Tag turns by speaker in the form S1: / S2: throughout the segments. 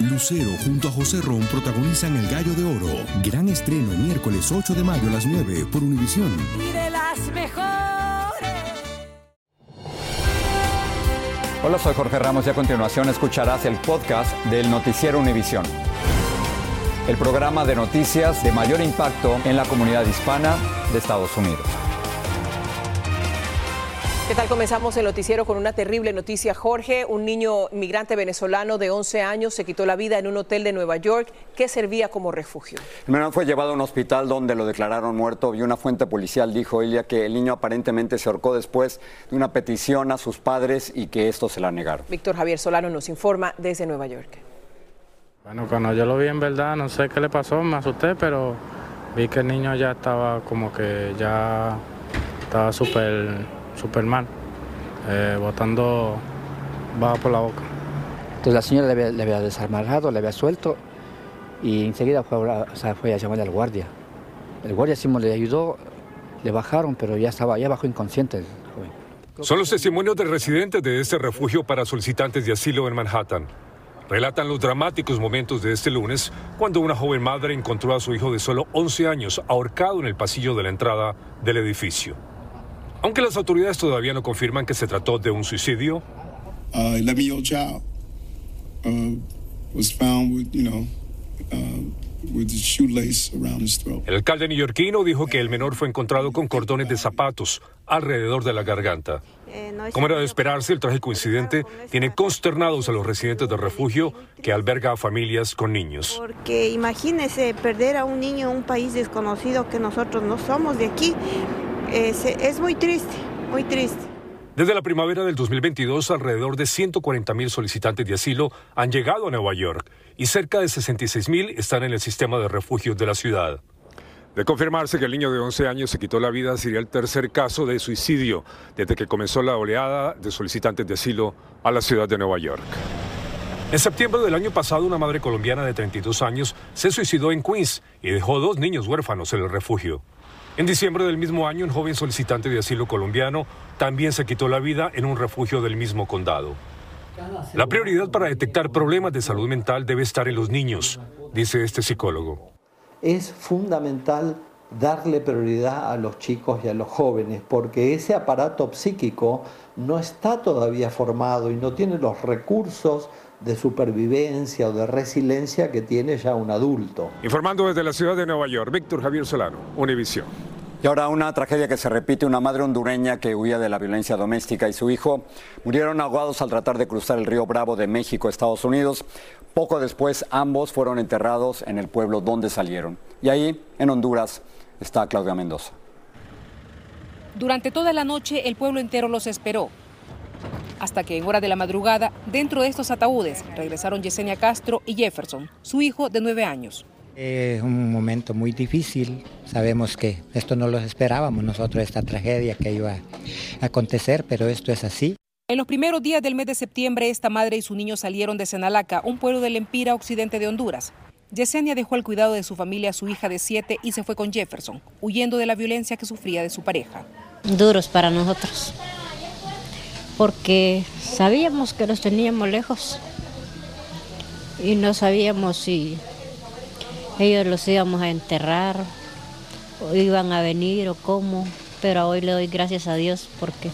S1: Lucero junto a José Ron protagonizan El Gallo de Oro. Gran estreno miércoles 8 de mayo a las 9 por Univisión.
S2: Y de las mejores.
S3: Hola, soy Jorge Ramos y a continuación escucharás el podcast del Noticiero Univisión. El programa de noticias de mayor impacto en la comunidad hispana de Estados Unidos.
S4: ¿Qué tal? Comenzamos el noticiero con una terrible noticia. Jorge, un niño migrante venezolano de 11 años se quitó la vida en un hotel de Nueva York que servía como refugio.
S3: El menor fue llevado a un hospital donde lo declararon muerto y una fuente policial dijo, Elia, que el niño aparentemente se ahorcó después de una petición a sus padres y que esto se la negaron.
S4: Víctor Javier Solano nos informa desde Nueva York.
S5: Bueno, cuando yo lo vi en verdad, no sé qué le pasó, me asusté, pero vi que el niño ya estaba como que ya estaba súper súper mal, eh, botando baja por la boca.
S6: Entonces la señora le había, le había desarmarrado, le había suelto y enseguida fue, a- o sea, fue a llamarle al guardia. El guardia sí le ayudó, le bajaron, pero ya estaba, ya bajó inconsciente el joven.
S7: Son los testimonios de residentes de este refugio para solicitantes de asilo en Manhattan. Relatan los dramáticos momentos de este lunes cuando una joven madre encontró a su hijo de solo 11 años ahorcado en el pasillo de la entrada del edificio. Aunque las autoridades todavía no confirman que se trató de un suicidio,
S8: uh, 11 year old child uh, was found with, you know, uh, with the shoelace around his throat.
S7: el alcalde neoyorquino dijo que el menor fue encontrado con cordones de zapatos alrededor de la garganta. Como era de esperarse, el trágico incidente tiene consternados a los residentes del refugio que alberga a familias con niños.
S9: Porque imagínese perder a un niño en un país desconocido que nosotros no somos de aquí. Es, es muy triste, muy triste.
S7: Desde la primavera del 2022, alrededor de 140 mil solicitantes de asilo han llegado a Nueva York y cerca de 66 mil están en el sistema de refugios de la ciudad. De confirmarse que el niño de 11 años se quitó la vida, sería el tercer caso de suicidio desde que comenzó la oleada de solicitantes de asilo a la ciudad de Nueva York. En septiembre del año pasado, una madre colombiana de 32 años se suicidó en Queens y dejó dos niños huérfanos en el refugio. En diciembre del mismo año, un joven solicitante de asilo colombiano también se quitó la vida en un refugio del mismo condado. La prioridad para detectar problemas de salud mental debe estar en los niños, dice este psicólogo.
S10: es fundamental darle prioridad a los chicos y a los jóvenes, porque ese aparato psíquico no está todavía formado y no tiene los recursos de supervivencia o de resiliencia que tiene ya un adulto.
S7: Informando desde la ciudad de Nueva York, Víctor Javier Solano, Univisión.
S3: Y ahora una tragedia que se repite, una madre hondureña que huía de la violencia doméstica y su hijo murieron ahogados al tratar de cruzar el río Bravo de México a Estados Unidos. Poco después ambos fueron enterrados en el pueblo donde salieron. Y ahí, en Honduras, está Claudia Mendoza.
S11: Durante toda la noche el pueblo entero los esperó. Hasta que en hora de la madrugada, dentro de estos ataúdes, regresaron Yesenia Castro y Jefferson, su hijo de nueve años.
S12: Es un momento muy difícil. Sabemos que esto no lo esperábamos nosotros, esta tragedia que iba a acontecer, pero esto es así.
S11: En los primeros días del mes de septiembre, esta madre y su niño salieron de Senalaca, un pueblo del Empira occidente de Honduras. Yesenia dejó al cuidado de su familia a su hija de siete y se fue con Jefferson, huyendo de la violencia que sufría de su pareja.
S13: duros para nosotros, porque sabíamos que los teníamos lejos y no sabíamos si ellos los íbamos a enterrar o iban a venir o cómo, pero hoy le doy gracias a Dios porque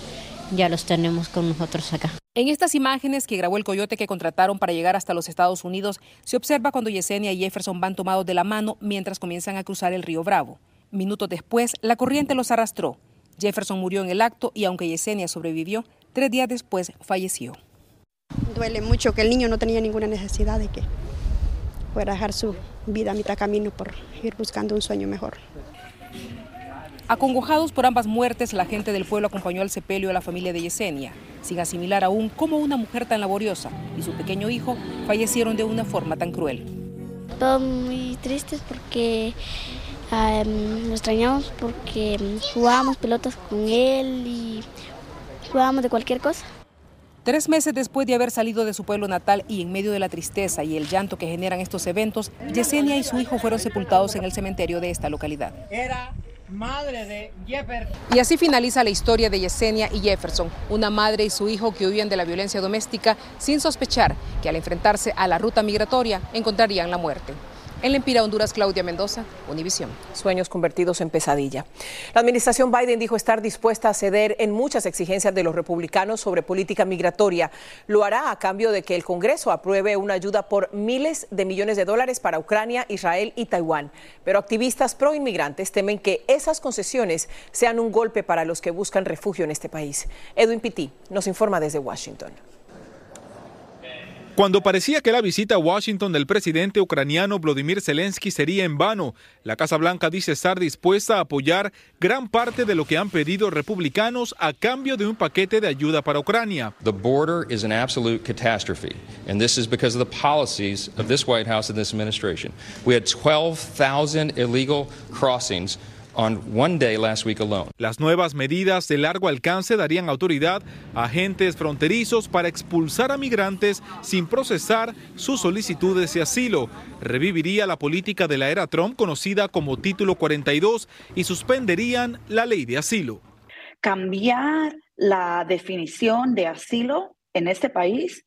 S13: ya los tenemos con nosotros acá.
S11: En estas imágenes que grabó el coyote que contrataron para llegar hasta los Estados Unidos, se observa cuando Yesenia y Jefferson van tomados de la mano mientras comienzan a cruzar el río Bravo. Minutos después, la corriente los arrastró. Jefferson murió en el acto y aunque Yesenia sobrevivió, tres días después falleció.
S14: Duele mucho que el niño no tenía ninguna necesidad de que fuera a dejar su vida a mitad camino por ir buscando un sueño mejor.
S11: Acongojados por ambas muertes, la gente del pueblo acompañó al sepelio a la familia de Yesenia, sin asimilar aún cómo una mujer tan laboriosa y su pequeño hijo fallecieron de una forma tan cruel.
S15: Todos muy tristes porque ah, lo extrañamos porque jugábamos pelotas con él y jugábamos de cualquier cosa.
S11: Tres meses después de haber salido de su pueblo natal y en medio de la tristeza y el llanto que generan estos eventos, Yesenia y su hijo fueron sepultados en el cementerio de esta localidad.
S16: Era
S11: madre de Jefferson. Y así finaliza la historia de Yesenia y Jefferson, una madre y su hijo que huían de la violencia doméstica sin sospechar que al enfrentarse a la ruta migratoria encontrarían la muerte. En Lempira, Honduras, Claudia Mendoza, Univisión.
S4: Sueños convertidos en pesadilla. La administración Biden dijo estar dispuesta a ceder en muchas exigencias de los republicanos sobre política migratoria. Lo hará a cambio de que el Congreso apruebe una ayuda por miles de millones de dólares para Ucrania, Israel y Taiwán. Pero activistas pro inmigrantes temen que esas concesiones sean un golpe para los que buscan refugio en este país. Edwin Pitti nos informa desde Washington.
S16: Cuando parecía que la visita a Washington del presidente ucraniano Vladimir Zelensky sería en vano, la Casa Blanca dice estar dispuesta a apoyar gran parte de lo que han pedido republicanos a cambio de un paquete de ayuda para Ucrania.
S17: The border is an absolute catastrophe, and this is because of the policies of this White House and this administration. We had 12,000 illegal crossings
S16: las nuevas medidas de largo alcance darían autoridad a agentes fronterizos para expulsar a migrantes sin procesar sus solicitudes de asilo. Reviviría la política de la era Trump conocida como Título 42 y suspenderían la ley de asilo.
S18: Cambiar la definición de asilo en este país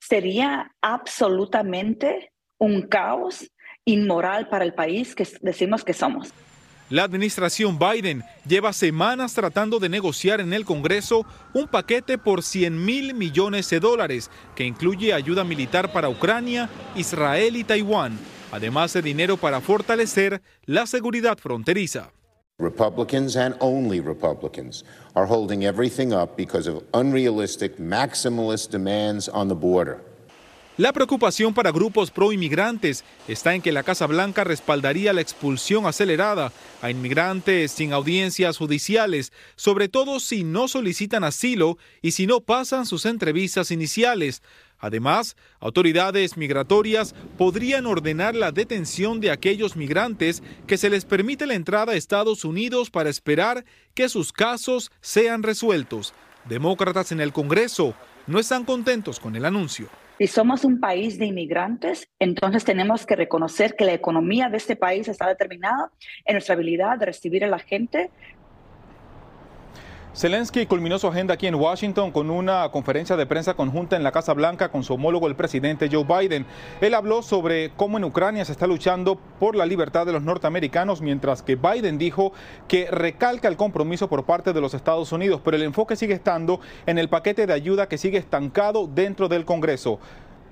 S18: sería absolutamente un caos inmoral para el país que decimos que somos.
S16: La administración Biden lleva semanas tratando de negociar en el Congreso un paquete por 100 mil millones de dólares que incluye ayuda militar para Ucrania, Israel y Taiwán, además de dinero para fortalecer la seguridad fronteriza.
S19: Republicans and only Republicans are holding everything up because of unrealistic maximalist demands on the border.
S16: La preocupación para grupos pro inmigrantes está en que la Casa Blanca respaldaría la expulsión acelerada a inmigrantes sin audiencias judiciales, sobre todo si no solicitan asilo y si no pasan sus entrevistas iniciales. Además, autoridades migratorias podrían ordenar la detención de aquellos migrantes que se les permite la entrada a Estados Unidos para esperar que sus casos sean resueltos. Demócratas en el Congreso no están contentos con el anuncio.
S18: Si somos un país de inmigrantes, entonces tenemos que reconocer que la economía de este país está determinada en nuestra habilidad de recibir a la gente
S16: Zelensky culminó su agenda aquí en Washington con una conferencia de prensa conjunta en la Casa Blanca con su homólogo el presidente Joe Biden. Él habló sobre cómo en Ucrania se está luchando por la libertad de los norteamericanos, mientras que Biden dijo que recalca el compromiso por parte de los Estados Unidos, pero el enfoque sigue estando en el paquete de ayuda que sigue estancado dentro del Congreso.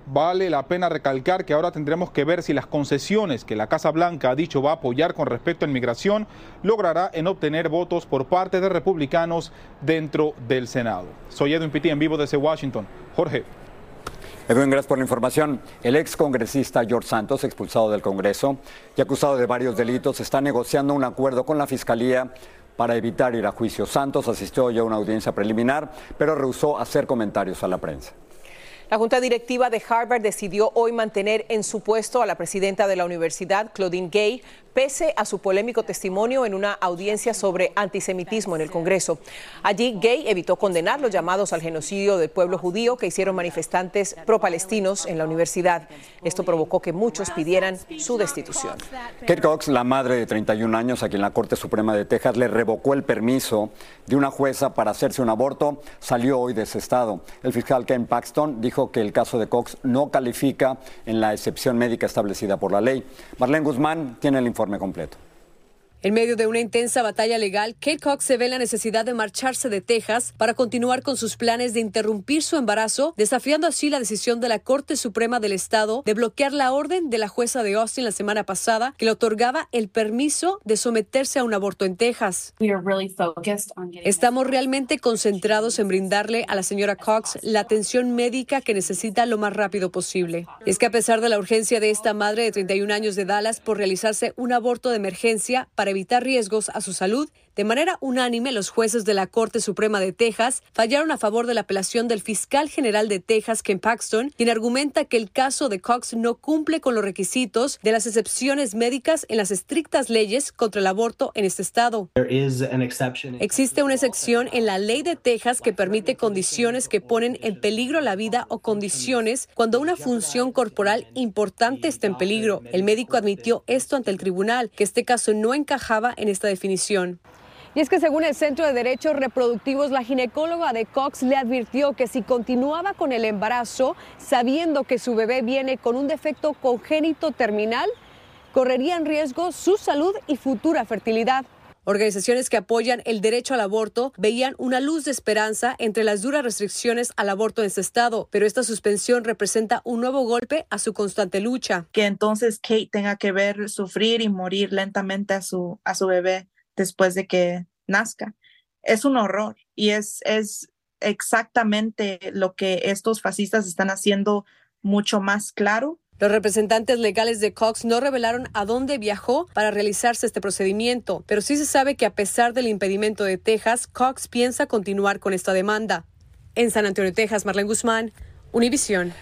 S16: Vale la pena recalcar que ahora tendremos que ver si las concesiones que la Casa Blanca ha dicho va a apoyar con respecto a inmigración logrará en obtener votos por parte de republicanos dentro del Senado. Soy Edwin Pitti en vivo desde Washington. Jorge.
S3: Edwin, gracias por la información. El ex congresista George Santos, expulsado del Congreso y acusado de varios delitos, está negociando un acuerdo con la Fiscalía para evitar ir a juicio. Santos asistió ya a una audiencia preliminar, pero rehusó hacer comentarios a la prensa.
S4: La Junta Directiva de Harvard decidió hoy mantener en su puesto a la presidenta de la universidad, Claudine Gay, pese a su polémico testimonio en una audiencia sobre antisemitismo en el Congreso. Allí, Gay evitó condenar los llamados al genocidio del pueblo judío que hicieron manifestantes pro-palestinos en la universidad. Esto provocó que muchos pidieran su destitución.
S3: Kate Cox, la madre de 31 años a quien la Corte Suprema de Texas le revocó el permiso de una jueza para hacerse un aborto, salió hoy de ese estado. El fiscal Ken Paxton dijo que el caso de Cox no califica en la excepción médica establecida por la ley. Marlene Guzmán tiene el informe completo.
S20: En medio de una intensa batalla legal, Kate Cox se ve la necesidad de marcharse de Texas para continuar con sus planes de interrumpir su embarazo, desafiando así la decisión de la Corte Suprema del Estado de bloquear la orden de la jueza de Austin la semana pasada que le otorgaba el permiso de someterse a un aborto en Texas. Estamos realmente concentrados en brindarle a la señora Cox la atención médica que necesita lo más rápido posible. Es que a pesar de la urgencia de esta madre de 31 años de Dallas por realizarse un aborto de emergencia para evitar riesgos a su salud, De manera unánime, los jueces de la Corte Suprema de Texas fallaron a favor de la apelación del fiscal general de Texas, Ken Paxton, quien argumenta que el caso de Cox no cumple con los requisitos de las excepciones médicas en las estrictas leyes contra el aborto en este estado. Existe una excepción en la ley de Texas que permite condiciones que ponen en peligro la vida o condiciones cuando una función corporal importante está en peligro. El médico admitió esto ante el tribunal, que este caso no encajaba en esta definición.
S21: Y es que según el Centro de Derechos Reproductivos, la ginecóloga de Cox le advirtió que si continuaba con el embarazo, sabiendo que su bebé viene con un defecto congénito terminal, correría en riesgo su salud y futura fertilidad.
S20: Organizaciones que apoyan el derecho al aborto veían una luz de esperanza entre las duras restricciones al aborto en este estado, pero esta suspensión representa un nuevo golpe a su constante lucha.
S22: Que entonces Kate tenga que ver sufrir y morir lentamente a su, a su bebé después de que nazca. Es un horror y es, es exactamente lo que estos fascistas están haciendo mucho más claro.
S20: Los representantes legales de Cox no revelaron a dónde viajó para realizarse este procedimiento, pero sí se sabe que a pesar del impedimento de Texas, Cox piensa continuar con esta demanda. En San Antonio, Texas, Marlene Guzmán, Univisión.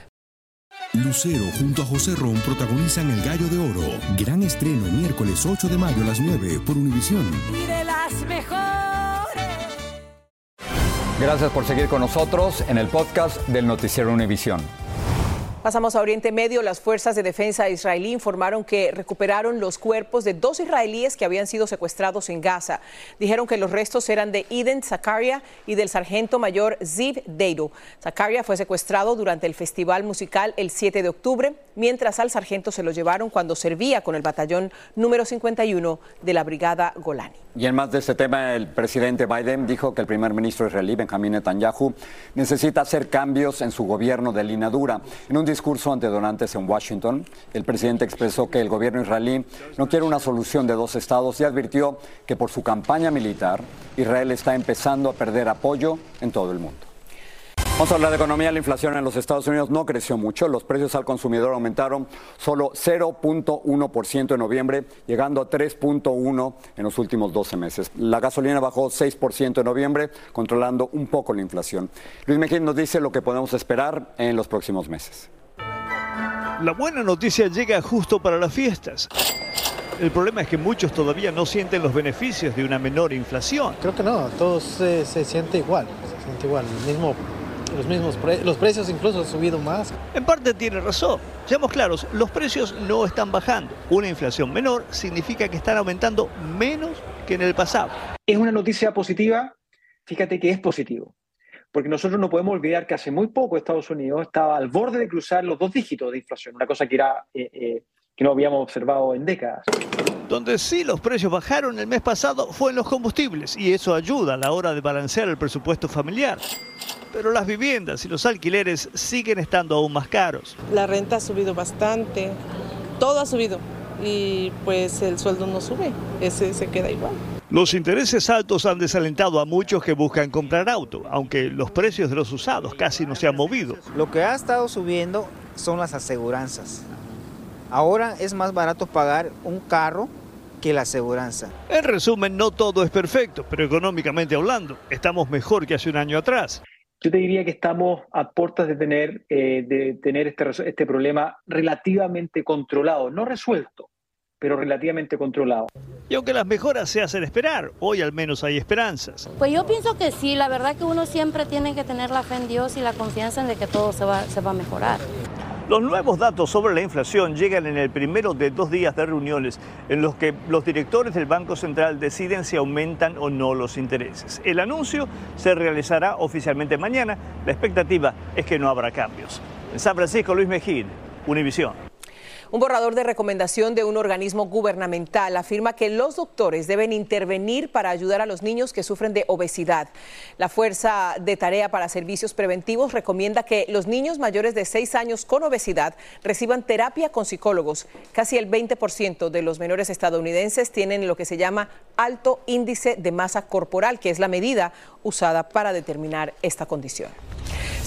S1: Lucero junto a José Ron protagonizan El Gallo de Oro. Gran estreno miércoles 8 de mayo a las 9 por Univisión.
S2: Y de las mejores.
S3: Gracias por seguir con nosotros en el podcast del Noticiero Univisión.
S4: Pasamos a Oriente Medio. Las fuerzas de defensa israelí informaron que recuperaron los cuerpos de dos israelíes que habían sido secuestrados en Gaza. Dijeron que los restos eran de Eden Zakaria y del sargento mayor Ziv Deiro. Zakaria fue secuestrado durante el festival musical el 7 de octubre, mientras al sargento se lo llevaron cuando servía con el batallón número 51 de la Brigada Golani.
S3: Y en más de este tema, el presidente Biden dijo que el primer ministro israelí, Benjamin Netanyahu, necesita hacer cambios en su gobierno de línea dura. En discurso ante donantes en Washington, el presidente expresó que el gobierno israelí no quiere una solución de dos estados y advirtió que por su campaña militar, Israel está empezando a perder apoyo en todo el mundo. Vamos a hablar de economía. La inflación en los Estados Unidos no creció mucho. Los precios al consumidor aumentaron solo 0.1% en noviembre, llegando a 3.1% en los últimos 12 meses. La gasolina bajó 6% en noviembre, controlando un poco la inflación. Luis Mejín nos dice lo que podemos esperar en los próximos meses.
S23: La buena noticia llega justo para las fiestas. El problema es que muchos todavía no sienten los beneficios de una menor inflación.
S24: Creo que no, todo se, se siente igual, se siente igual, el mismo los mismos pre los precios incluso han subido más.
S23: En parte tiene razón. Seamos claros, los precios no están bajando. Una inflación menor significa que están aumentando menos que en el pasado.
S25: Es una noticia positiva, fíjate que es positivo, porque nosotros no podemos olvidar que hace muy poco Estados Unidos estaba al borde de cruzar los dos dígitos de inflación, una cosa que, era, eh, eh, que no habíamos observado en décadas.
S23: Donde sí los precios bajaron el mes pasado fue en los combustibles y eso ayuda a la hora de balancear el presupuesto familiar. Pero las viviendas y los alquileres siguen estando aún más caros.
S26: La renta ha subido bastante, todo ha subido y pues el sueldo no sube, ese se queda igual.
S23: Los intereses altos han desalentado a muchos que buscan comprar auto, aunque los precios de los usados casi no se han movido.
S27: Lo que ha estado subiendo son las aseguranzas. Ahora es más barato pagar un carro que la aseguranza.
S23: En resumen, no todo es perfecto, pero económicamente hablando, estamos mejor que hace un año atrás.
S25: Yo te diría que estamos a puertas de tener, eh, de tener este, este problema relativamente controlado, no resuelto, pero relativamente controlado.
S23: Y aunque las mejoras se hacen esperar, hoy al menos hay esperanzas.
S28: Pues yo pienso que sí, la verdad que uno siempre tiene que tener la fe en Dios y la confianza en de que todo se va, se va a mejorar.
S23: Los nuevos datos sobre la inflación llegan en el primero de dos días de reuniones en los que los directores del Banco Central deciden si aumentan o no los intereses. El anuncio se realizará oficialmente mañana. La expectativa es que no habrá cambios. En San Francisco, Luis Mejía, Univisión.
S4: Un borrador de recomendación de un organismo gubernamental afirma que los doctores deben intervenir para ayudar a los niños que sufren de obesidad. La Fuerza de Tarea para Servicios Preventivos recomienda que los niños mayores de 6 años con obesidad reciban terapia con psicólogos. Casi el 20% de los menores estadounidenses tienen lo que se llama alto índice de masa corporal, que es la medida usada para determinar esta condición.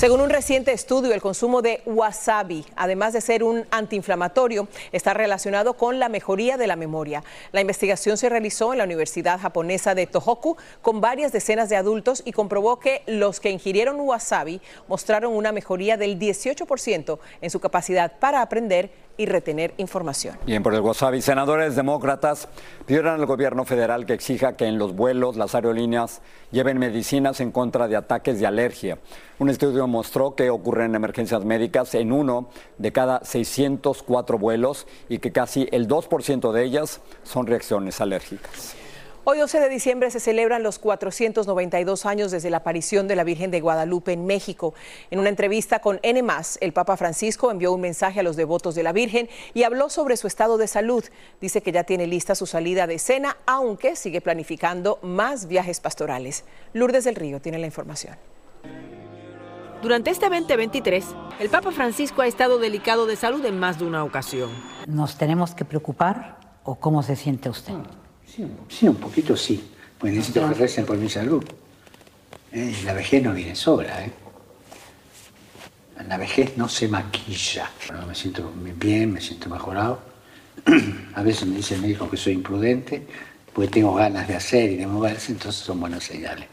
S4: Según un reciente estudio, el consumo de wasabi, además de ser un antiinflamatorio, está relacionado con la mejoría de la memoria. La investigación se realizó en la Universidad Japonesa de Tohoku con varias decenas de adultos y comprobó que los que ingirieron wasabi mostraron una mejoría del 18% en su capacidad para aprender y retener información.
S3: Bien, por el wasabi, senadores demócratas pidieron al gobierno federal que exija que en los vuelos las aerolíneas lleven medicinas en contra de ataques de alergia. Un estudio mostró que ocurren emergencias médicas en uno de cada 604 vuelos y que casi el 2% de ellas son reacciones alérgicas.
S4: Hoy 12 de diciembre se celebran los 492 años desde la aparición de la Virgen de Guadalupe en México. En una entrevista con N+, el Papa Francisco envió un mensaje a los devotos de la Virgen y habló sobre su estado de salud. Dice que ya tiene lista su salida de cena, aunque sigue planificando más viajes pastorales. Lourdes del Río tiene la información.
S29: Durante este 2023, el Papa Francisco ha estado delicado de salud en más de una ocasión.
S30: ¿Nos tenemos que preocupar o cómo se siente usted?
S31: Sí, un poquito sí, pues necesito que recen por mi salud. ¿Eh? La vejez no viene sola. ¿eh? La vejez no se maquilla. Bueno, me siento bien, me siento mejorado. A veces me dice el médico que soy imprudente, porque tengo ganas de hacer y de moverse, entonces son buenas señales.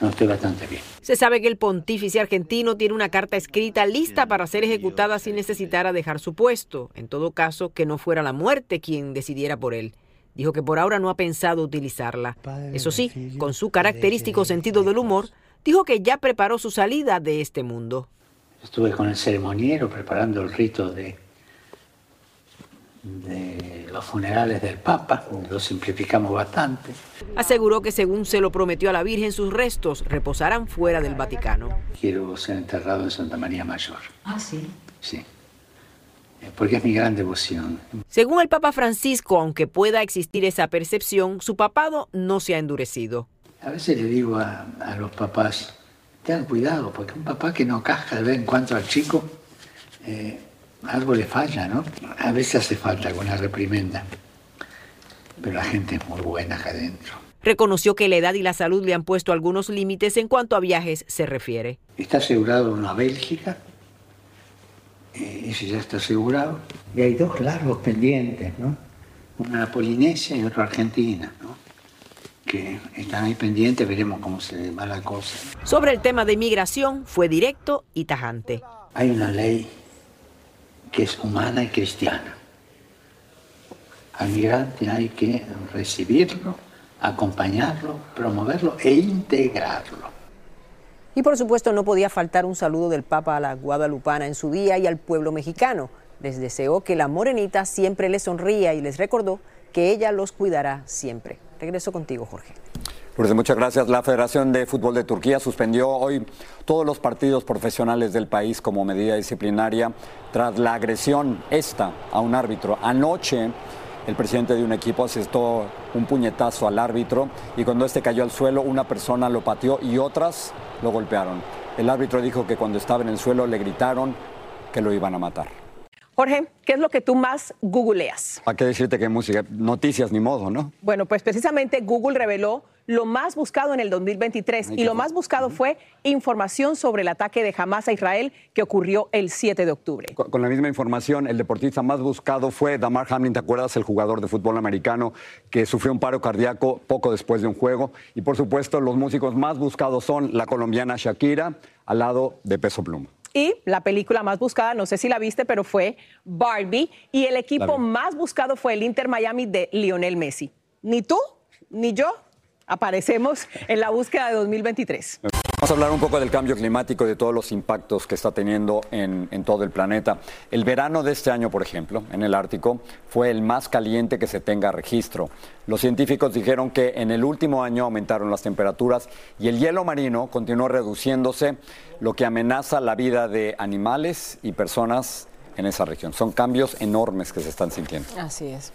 S31: No, estoy bastante bien.
S29: Se sabe que el pontífice argentino tiene una carta escrita lista para ser ejecutada sin necesitar a dejar su puesto. En todo caso, que no fuera la muerte quien decidiera por él. Dijo que por ahora no ha pensado utilizarla. Eso sí, con su característico sentido del humor, dijo que ya preparó su salida de este mundo.
S31: Estuve con el ceremoniero preparando el rito de, de los funerales del Papa, lo simplificamos bastante.
S29: Aseguró que según se lo prometió a la Virgen, sus restos reposarán fuera del Vaticano.
S31: Quiero ser enterrado en Santa María Mayor.
S30: Ah, sí.
S31: Sí porque es mi gran devoción.
S29: Según el Papa Francisco, aunque pueda existir esa percepción, su papado no se ha endurecido.
S31: A veces le digo a, los papás, tengan cuidado, porque un papá que no casca de vez en cuando al chico, eh, algo le falla, ¿no? A veces hace falta alguna reprimenda, pero la gente es muy buena acá adentro.
S29: Reconoció que la edad y la salud le han puesto algunos límites en cuanto a viajes se refiere.
S31: Está asegurado una Bélgica, ese ya está asegurado. Y hay dos largos pendientes, ¿no? Una Polinesia y otra Argentina, ¿no? que están ahí pendientes, veremos cómo se va la cosa.
S29: Sobre el tema de inmigración, fue directo y tajante.
S31: Hay una ley que es humana y cristiana. Al migrante hay que recibirlo, acompañarlo, promoverlo e integrarlo.
S29: Y por supuesto no podía faltar un saludo del Papa a la guadalupana en su día y al pueblo mexicano. Les deseó que la morenita siempre les sonría y les recordó que ella los cuidará siempre. Regreso contigo, Jorge.
S3: Lourdes, muchas gracias. La Federación de Fútbol de Turquía suspendió hoy todos los partidos profesionales del país como medida disciplinaria tras la agresión esta a un árbitro. Anoche el presidente de un equipo asestó un puñetazo al árbitro y cuando este cayó al suelo una persona lo pateó y otras lo golpearon. El árbitro dijo que cuando estaba en el suelo le gritaron que lo iban a matar.
S4: Jorge, ¿qué es lo que tú más googleas?
S3: ¿Para qué decirte que música? Noticias ni modo, ¿no?
S4: Bueno, pues precisamente Google reveló lo más buscado en el 2023 y lo más buscado fue información sobre el ataque de Hamas a Israel que ocurrió el 7 de octubre.
S3: Con, la misma información, el deportista más buscado fue Damar Hamlin, ¿te acuerdas? El jugador de fútbol americano que sufrió un paro cardíaco poco después de un juego. Y por supuesto, los músicos más buscados son la colombiana Shakira al lado de Peso Pluma.
S4: Y la película más buscada, no sé si la viste, pero fue Barbie. Y el equipo más buscado fue el Inter Miami de Lionel Messi. Ni tú, ni yo aparecemos en la búsqueda de 2023.
S3: Vamos a hablar un poco del cambio climático y de todos los impactos que está teniendo en, todo el planeta. El verano de este año, por ejemplo, en el Ártico, fue el más caliente que se tenga registro. Los científicos dijeron que en el último año aumentaron las temperaturas y el hielo marino continuó reduciéndose, lo que amenaza la vida de animales y personas en esa región. Son cambios enormes que se están sintiendo.
S4: Así es.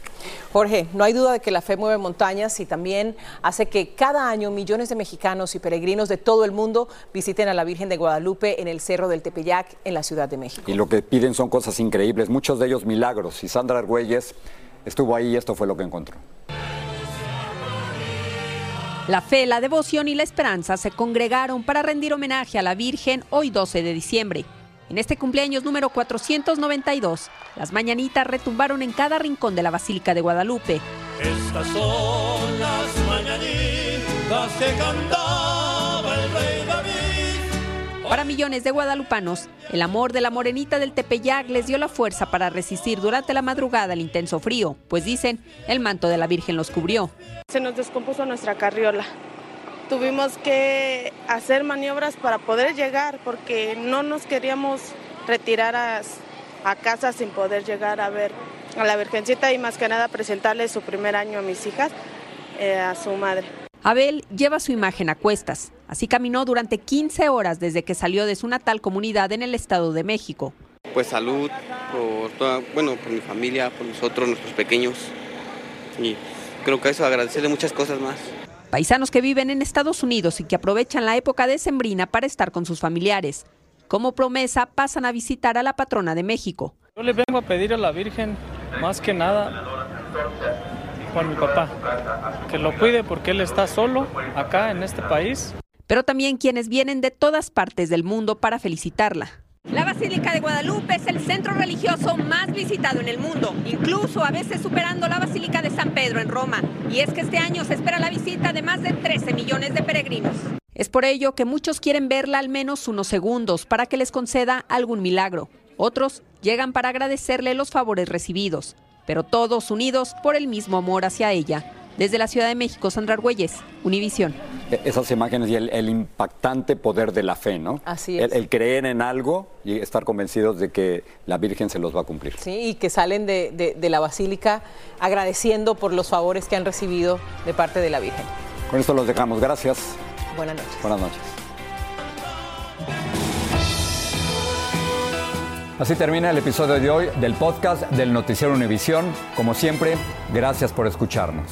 S4: Jorge, no hay duda de que la fe mueve montañas y también hace que cada año millones de mexicanos y peregrinos de todo el mundo visiten a la Virgen de Guadalupe en el Cerro del Tepeyac, en la Ciudad de México.
S3: Y lo que piden son cosas increíbles, muchos de ellos milagros. Y Sandra Argüelles estuvo ahí y esto fue lo que encontró.
S32: La fe, la devoción y la esperanza se congregaron para rendir homenaje a la Virgen hoy 12 de diciembre. En este cumpleaños número 492, las mañanitas retumbaron en cada rincón de la Basílica de Guadalupe.
S33: Estas son las mañanitas que cantaba el rey David.
S32: Para millones de guadalupanos, el amor de la morenita del Tepeyac les dio la fuerza para resistir durante la madrugada el intenso frío, pues dicen, el manto de la Virgen los cubrió.
S26: Se nos descompuso nuestra carriola tuvimos que hacer maniobras para poder llegar porque no nos queríamos retirar a, casa sin poder llegar a ver a la Virgencita y más que nada presentarle su primer año a mis hijas, eh, a su madre.
S32: Abel lleva su imagen a cuestas. Así caminó durante 15 horas desde que salió de su natal comunidad en el Estado de México.
S34: Pues salud por toda, bueno, por mi familia, por nosotros, nuestros pequeños. Y creo que eso agradecerle muchas cosas más.
S32: Paisanos que viven en Estados Unidos y que aprovechan la época de Sembrina para estar con sus familiares. Como promesa, pasan a visitar a la patrona de México.
S35: Yo le vengo a pedir a la Virgen, más que nada, con mi papá, que lo cuide porque él está solo acá en este país.
S32: Pero también quienes vienen de todas partes del mundo para felicitarla. La Basílica de Guadalupe es el centro religioso más visitado en el mundo, incluso a veces superando la Basílica de San Pedro en Roma. Y es que este año se espera la visita de más de 13 millones de peregrinos. Es por ello que muchos quieren verla al menos unos segundos para que les conceda algún milagro. Otros llegan para agradecerle los favores recibidos, pero todos unidos por el mismo amor hacia ella. Desde la Ciudad de México, Sandra Argüelles, Univisión.
S3: E-, esas imágenes y el, impactante poder de la fe, ¿no?
S4: Así es.
S3: El, creer en algo y estar convencidos de que la Virgen se los va a cumplir.
S4: Sí, y que salen de, de la Basílica agradeciendo por los favores que han recibido de parte de la Virgen.
S3: Con esto los dejamos. Gracias.
S4: Buenas noches.
S3: Buenas noches. Así termina el episodio de hoy del podcast del Noticiero Univisión. Como siempre, gracias por escucharnos.